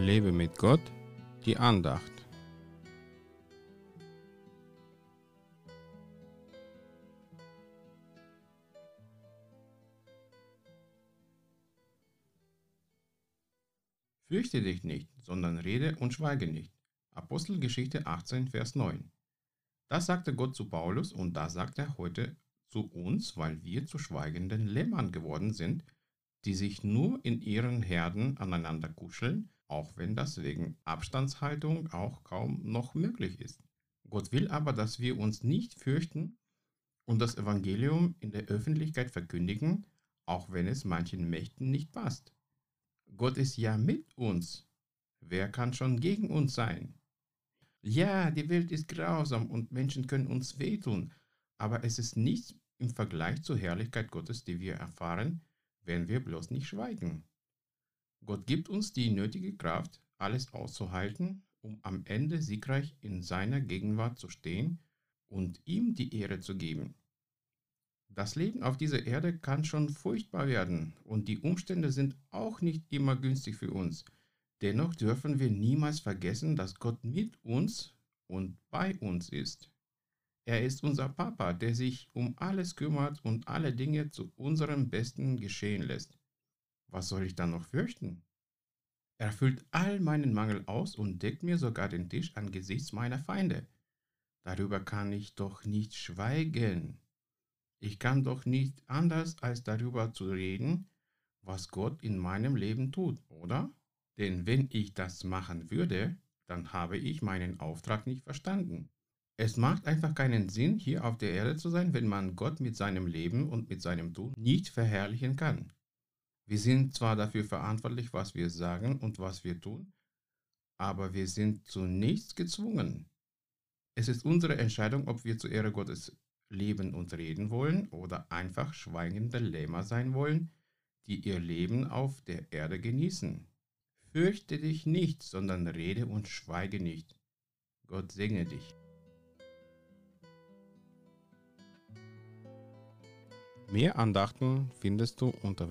Lebe mit Gott, die Andacht. Fürchte dich nicht, sondern rede und schweige nicht. Apostelgeschichte 18, Vers 9. Das sagte Gott zu Paulus und das sagt er heute zu uns, weil wir zu schweigenden Lämmern geworden sind, die sich nur in ihren Herden aneinander kuscheln, auch wenn das wegen Abstandshaltung auch kaum noch möglich ist. Gott will aber, dass wir uns nicht fürchten und das Evangelium in der Öffentlichkeit verkündigen, auch wenn es manchen Mächten nicht passt. Gott ist ja mit uns. Wer kann schon gegen uns sein? Ja, die Welt ist grausam und Menschen können uns wehtun, aber es ist nichts im Vergleich zur Herrlichkeit Gottes, die wir erfahren, wenn wir bloß nicht schweigen. Gott gibt uns die nötige Kraft, alles auszuhalten, um am Ende siegreich in seiner Gegenwart zu stehen und ihm die Ehre zu geben. Das Leben auf dieser Erde kann schon furchtbar werden und die Umstände sind auch nicht immer günstig für uns. Dennoch dürfen wir niemals vergessen, dass Gott mit uns und bei uns ist. Er ist unser Papa, der sich um alles kümmert und alle Dinge zu unserem Besten geschehen lässt. Was soll ich dann noch fürchten? Er füllt all meinen Mangel aus und deckt mir sogar den Tisch angesichts meiner Feinde. Darüber kann ich doch nicht schweigen. Ich kann doch nicht anders als darüber zu reden, was Gott in meinem Leben tut, oder? Denn wenn ich das machen würde, dann habe ich meinen Auftrag nicht verstanden. Es macht einfach keinen Sinn, hier auf der Erde zu sein, wenn man Gott mit seinem Leben und mit seinem Tun nicht verherrlichen kann. Wir sind zwar dafür verantwortlich, was wir sagen und was wir tun, aber wir sind zu nichts gezwungen. Es ist unsere Entscheidung, ob wir zur Ehre Gottes leben und reden wollen oder einfach schweigende Lämmer sein wollen, die ihr Leben auf der Erde genießen. Fürchte dich nicht, sondern rede und schweige nicht. Gott segne dich. Mehr Andachten findest du unter